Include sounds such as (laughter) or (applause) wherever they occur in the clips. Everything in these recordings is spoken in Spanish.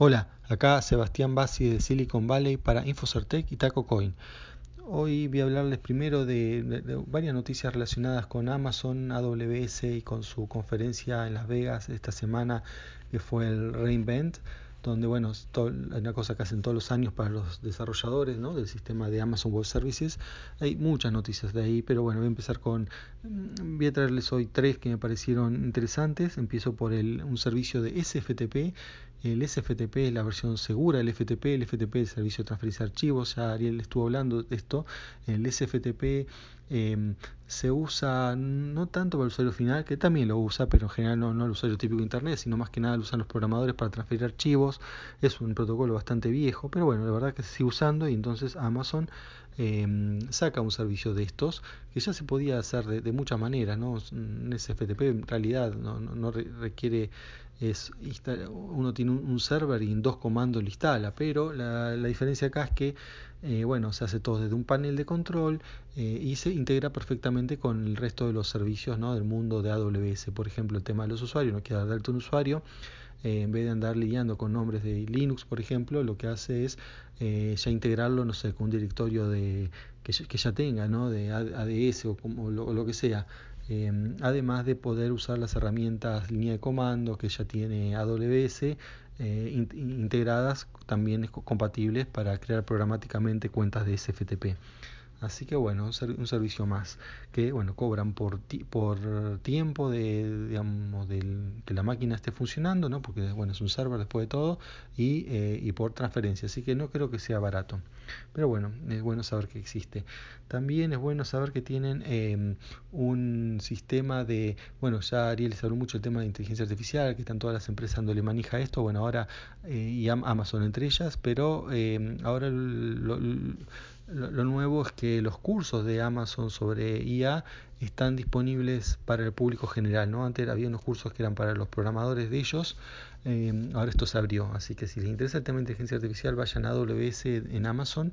Hola, acá Sebastián Bassi de Silicon Valley para Infocertec y TacoCoin. Hoy voy a hablarles primero de, varias noticias relacionadas con Amazon, AWS y con su conferencia en Las Vegas esta semana que fue el Reinvent donde bueno, es una cosa que hacen todos los años para los desarrolladores ¿no? del sistema de Amazon Web Services. Hay muchas noticias de ahí, pero bueno, voy a empezar con, mm, voy a traerles hoy tres que me parecieron interesantes. Empiezo por el, un servicio de SFTP. El SFTP es la versión segura del FTP, el FTP es el servicio de transferencia de archivos, ya Ariel estuvo hablando de esto. El SFTP Em, se usa no tanto para el usuario final, que también lo usa, pero en general no, no el usuario típico de Internet, sino más que nada lo usan los programadores para transferir archivos. Es un protocolo bastante viejo, pero bueno, la verdad que se sigue usando y entonces Amazon em, saca un servicio de estos que ya se podía hacer de, muchas maneras. ¿no? Un SFTP en realidad no, no, requiere es uno tiene un, server y en dos comandos lo instala, pero la, la diferencia acá es que eh, bueno, se hace todo desde un panel de control eh, y se integra perfectamente con el resto de los servicios ¿no? del mundo de AWS. Por ejemplo, el tema de los usuarios, no quiere darte un usuario, eh, en vez de andar lidiando con nombres de Linux, por ejemplo, lo que hace es ya integrarlo, no sé, con un directorio de, que, ya, tenga, ¿no? de ADS o, como, lo, lo que sea. además de poder usar las herramientas línea de comando que ya tiene AWS eh, integradas también compatibles para crear programáticamente cuentas de SFTP. Así que bueno, un, servicio más que bueno cobran por por tiempo de digamos que la máquina esté funcionando, ¿no? Porque bueno es un server después de todo y, eh, y por transferencia, así que no creo que sea barato. Pero bueno, es bueno saber que existe. También es bueno saber que tienen em, un sistema de, bueno, ya Ariel les habló mucho del tema de inteligencia artificial, que están todas las empresas dándole manija a esto, bueno, ahora eh, y Amazon entre ellas, pero em, ahora lo, lo, nuevo es que los cursos de Amazon sobre IA están disponibles para el público general. ¿no? Antes había unos cursos que eran para los programadores de ellos, eh, ahora esto se abrió. Así que si les interesa el tema de inteligencia artificial, vayan a AWS en Amazon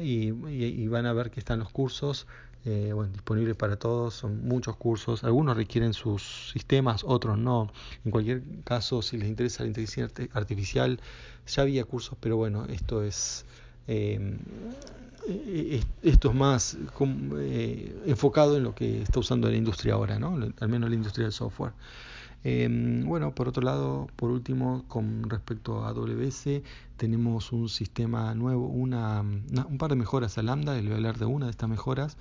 y, van a ver que están los cursos eh, disponibles para todos. Son muchos cursos. Algunos requieren sus sistemas, otros no. En cualquier caso, si les interesa la inteligencia artificial, ya había cursos, pero bueno, esto es... Eh, eh, esto es más eh, enfocado en lo que está usando la industria ahora, ¿no? al menos la industria del software. Em, bueno, por otro lado, por último, con respecto a AWS, tenemos un sistema nuevo, una, un par de mejoras a Lambda, les voy a hablar de una de estas mejoras.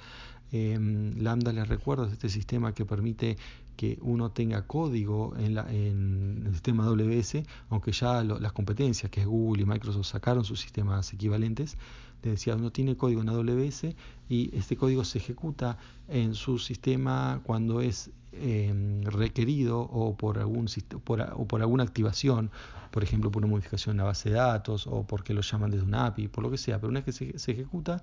Em, Lambda, les recuerdo, es este sistema que permite que uno tenga código en, la, en el sistema AWS, aunque ya las competencias que es Google y Microsoft sacaron sus sistemas equivalentes, le decía, uno tiene código en AWS y este código se ejecuta en su sistema cuando es em, requerido o por, algún, por, o por alguna activación, por ejemplo, por una modificación en la base de datos o porque lo llaman desde un API, por lo que sea, pero una vez que se, ejecuta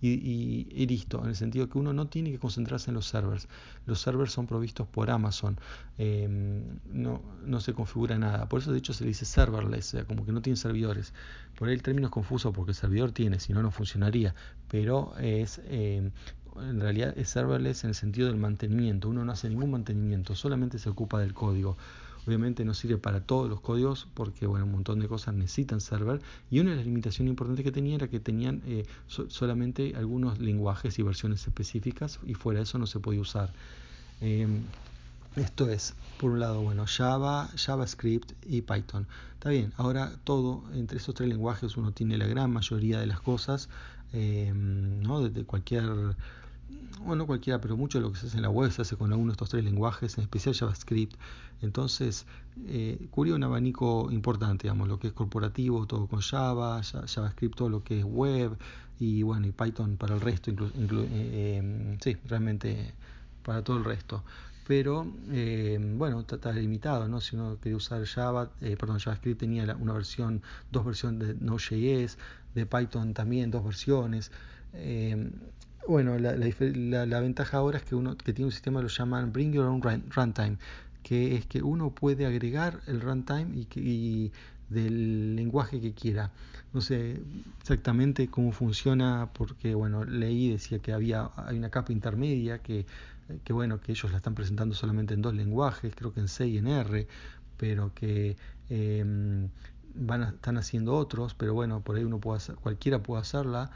y, listo, en el sentido que uno no tiene que concentrarse en los servers. Los servers son provistos por Amazon, em, no, se configura nada. Por eso, de hecho, se dice serverless, como que no tiene servidores. Por ahí el término es confuso porque el servidor tiene, si no, no funcionaría, pero es eh, en realidad es serverless en el sentido del mantenimiento. Uno no hace ningún mantenimiento, solamente se ocupa del código. Obviamente no sirve para todos los códigos porque bueno, un montón de cosas necesitan server y una de las limitaciones importantes que tenía era que tenían eh, solamente algunos lenguajes y versiones específicas y fuera de eso no se podía usar. Em, esto es, por un lado, bueno, Java, JavaScript y Python. Está bien, ahora todo, entre esos tres lenguajes uno tiene la gran mayoría de las cosas, eh, ¿no? Desde cualquier, bueno, cualquiera, pero mucho de lo que se hace en la web se hace con alguno de estos tres lenguajes, en especial JavaScript. Entonces, eh, un abanico importante, digamos, lo que es corporativo, todo con Java, JavaScript, todo lo que es web, y bueno, y Python para el resto, inclu, eh, eh, sí, realmente para todo el resto pero eh, bueno, está, limitado, ¿no? Si uno quería usar Java, perdón, JavaScript tenía una versión, dos versiones de Node.js, de Python también dos versiones. Eh, bueno, la, la, ventaja ahora es que uno que tiene un sistema lo llaman Bring Your Own Runtime, que es que uno puede agregar el runtime y, y del lenguaje que quiera. No sé exactamente cómo funciona porque bueno, leí decía que había hay una capa intermedia que que bueno, que ellos la están presentando solamente en dos lenguajes, creo que en C y en R, pero que em, van están haciendo otros, pero bueno, por ahí uno puede hacer, cualquiera puede hacerla,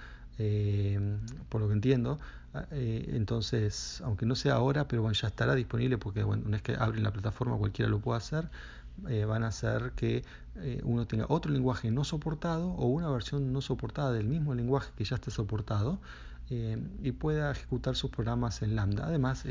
por lo que entiendo. entonces, aunque no sea ahora, pero bueno, ya estará disponible porque bueno, una vez que abren la plataforma cualquiera lo puede hacer. van a hacer que uno tenga otro lenguaje no soportado o una versión no soportada del mismo lenguaje que ya esté soportado y pueda ejecutar sus programas en Lambda. Además,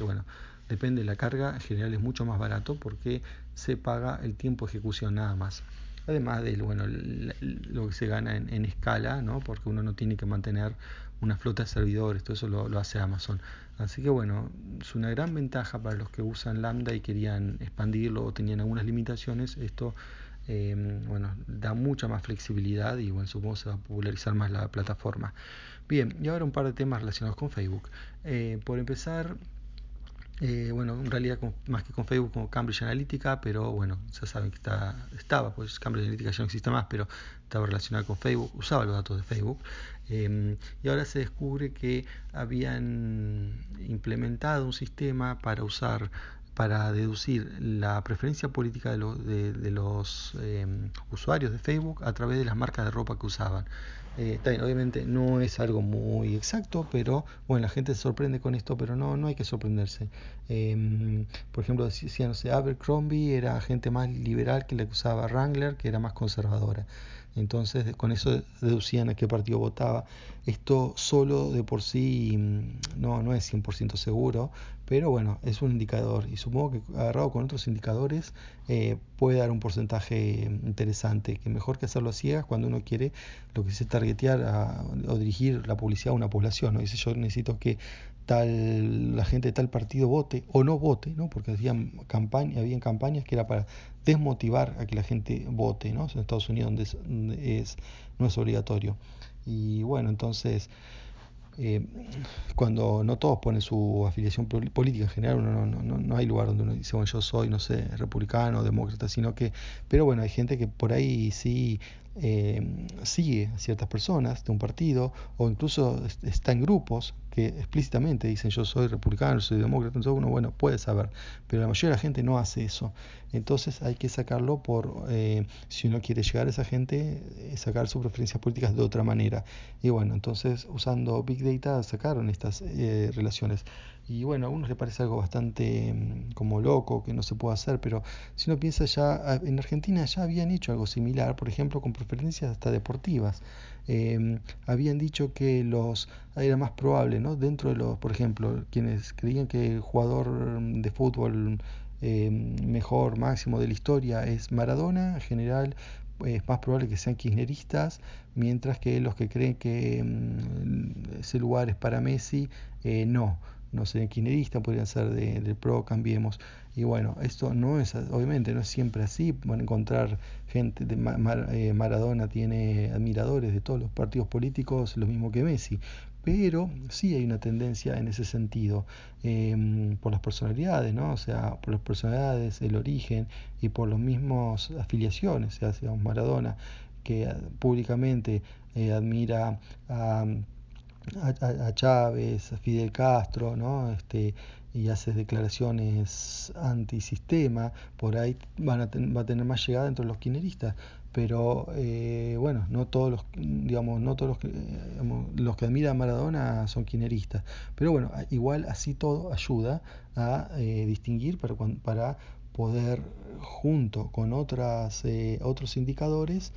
bueno, depende de la carga, en general es mucho más barato porque se paga el tiempo de ejecución nada más. Además de bueno, lo que se gana en, escala, ¿no? porque uno no tiene que mantener una flota de servidores, todo eso lo, hace Amazon. Así que bueno, es una gran ventaja para los que usan Lambda y querían expandirlo o tenían algunas limitaciones. Esto em, bueno, da mucha más flexibilidad y bueno, supongo se va a popularizar más la plataforma. Bien, y ahora un par de temas relacionados con Facebook. Eh, por empezar, eh, bueno, en realidad más que con Facebook, como Cambridge Analytica, pero bueno, ya saben que está, estaba, pues Cambridge Analytica ya no existe más, pero estaba relacionado con Facebook, usaba los datos de Facebook. Em, y ahora se descubre que habían implementado un sistema para usar para deducir la preferencia política de, los em, usuarios de Facebook a través de las marcas de ropa que usaban. Eh, obviamente no es algo muy exacto, pero bueno, la gente se sorprende con esto, pero no, no hay que sorprenderse. Em, por ejemplo, decían, no sé, Abercrombie era gente más liberal que la que usaba Wrangler, que era más conservadora. Entonces, con eso deducían a qué partido votaba. Esto solo de por sí mm, no, no es 100% seguro, pero bueno, es un indicador y supongo que agarrado con otros indicadores eh, puede dar un porcentaje interesante, que mejor que hacerlo a ciegas cuando uno quiere lo que se targetear o dirigir la publicidad a una población. ¿no? Dice yo necesito que tal la gente de tal partido vote o no vote, ¿no? porque habían, campaña, habían campañas que era para desmotivar a que la gente vote, ¿no? en Estados Unidos donde es, no es obligatorio. Y bueno, entonces eh, cuando no todos ponen su afiliación política en general, uno no, no, no, hay lugar donde uno dice, bueno, yo soy, no sé, republicano, demócrata, sino que, pero bueno, hay gente que por ahí sí eh, sigue a ciertas personas de un partido o incluso está en grupos que explícitamente dicen yo soy republicano, soy demócrata, entonces uno, bueno, puede saber, pero la mayoría de la gente no hace eso. Entonces hay que sacarlo por, eh, si uno quiere llegar a esa gente, eh, sacar sus preferencias políticas de otra manera. Y bueno, entonces usando Big Data sacaron estas relaciones. Y bueno, a algunos les parece algo bastante mm, como loco, que no se puede hacer, pero si uno piensa ya, en Argentina ya habían hecho algo similar, por ejemplo, con preferencias hasta deportivas. Em, habían dicho que los era más probable, ¿no? Dentro de los, por ejemplo, quienes creían que el jugador de fútbol em, mejor, máximo de la historia es Maradona, en general es más probable que sean kirchneristas, mientras que los que creen que mm, ese lugar es para Messi, eh, no no sé, kirchnerista, podrían ser de, del PRO, Cambiemos. Y bueno, esto no es, obviamente, no es siempre así. Van a encontrar gente, de eh, Maradona tiene admiradores de todos los partidos políticos, lo mismo que Messi. Pero sí hay una tendencia en ese sentido, em, por las personalidades, ¿no? O sea, por las personalidades, el origen y por las mismas afiliaciones. O sea, Maradona, que públicamente eh, admira a a, Chávez, a Fidel Castro, ¿no? Este, y hace declaraciones antisistema, por ahí van a va a tener más llegada entre los kirchneristas. Pero eh, bueno, no todos los, digamos, no todos los que, los que admiran a Maradona son kirchneristas. Pero bueno, igual así todo ayuda a eh, distinguir para, para poder, junto con otras, eh, otros indicadores,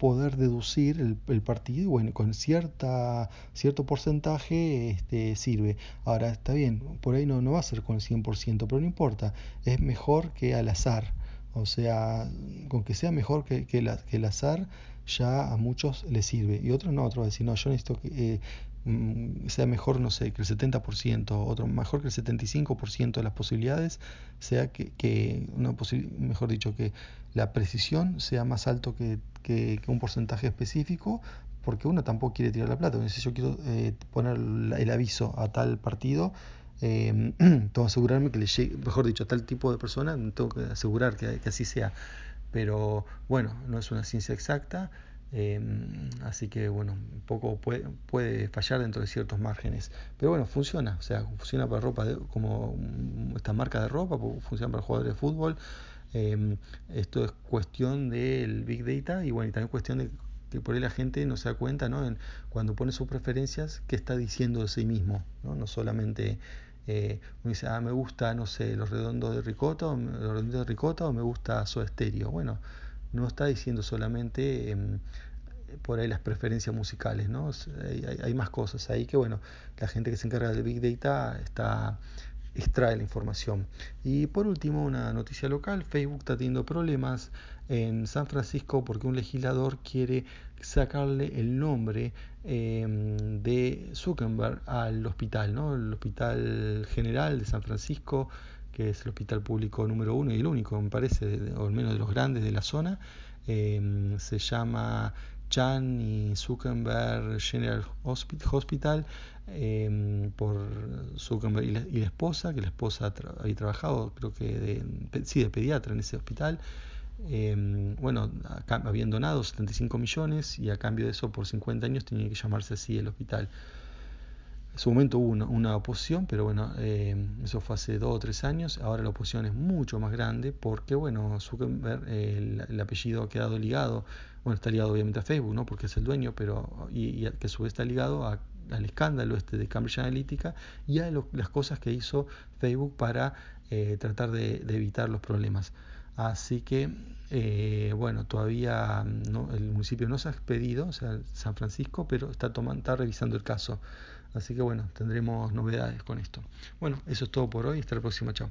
poder deducir el, partido bueno, con cierta, cierto porcentaje este, sirve. Ahora está bien, por ahí no, no va a ser con el 100%, pero no importa, es mejor que al azar. O sea, con que sea mejor que, que, que el azar, ya a muchos les sirve. Y otros no, otros van a decir, no, yo necesito que eh, mm, sea mejor, no sé, que el 70%, otro mejor que el 75% de las posibilidades, sea que, que una mejor dicho, que la precisión sea más alto que, que, un porcentaje específico, porque uno tampoco quiere tirar la plata. Si yo quiero eh, poner el aviso a tal partido, eh, (clears throat) tengo que asegurarme que le llegue, mejor dicho, a tal tipo de persona, tengo que asegurar que, así sea. Pero bueno, no es una ciencia exacta. Eh, así que bueno, un poco puede, puede, fallar dentro de ciertos márgenes. Pero bueno, funciona. O sea, funciona para ropa como esta marca de ropa, funciona para jugadores de fútbol. Em, esto es cuestión del Big Data y bueno, y también cuestión de que por ahí la gente no se da cuenta, ¿no? En, cuando pone sus preferencias, qué está diciendo de sí mismo, ¿no? No solamente eh, uno dice, ah, me gusta, no sé, los redondos de ricota, o, los redondos de ricota o me gusta su estéreo. Bueno, no está diciendo solamente eh, por ahí las preferencias musicales, ¿no? Hay, hay, más cosas ahí que, bueno, la gente que se encarga del Big Data está extrae la información. Y por último, una noticia local, Facebook está teniendo problemas en San Francisco porque un legislador quiere sacarle el nombre eh, de Zuckerberg al hospital, ¿no? el Hospital General de San Francisco, que es el hospital público número uno y el único, me parece, o al menos de los grandes de la zona, eh, se llama Chan y Zuckerberg General Hospital eh, por Zuckerberg y la, y la, esposa, que la esposa tra había trabajado, creo que de, sí, de pediatra en ese hospital. Eh, bueno, habían donado 75 millones y a cambio de eso por 50 años tenía que llamarse así el hospital. En su momento hubo una, oposición, pero bueno, eh, eso fue hace dos o tres años. Ahora la oposición es mucho más grande porque, bueno, Zuckerberg, eh, el, el, apellido ha quedado ligado, bueno, está ligado obviamente a Facebook, ¿no? Porque es el dueño, pero y, que a su vez está ligado al escándalo este de Cambridge Analytica y a las cosas que hizo Facebook para eh, tratar de evitar los problemas. Así que, eh, bueno, todavía el municipio no se ha expedido, o sea, San Francisco, pero está, tomando, está revisando el caso. Así que, bueno, tendremos novedades con esto. Bueno, eso es todo por hoy. Hasta la próxima. Chao.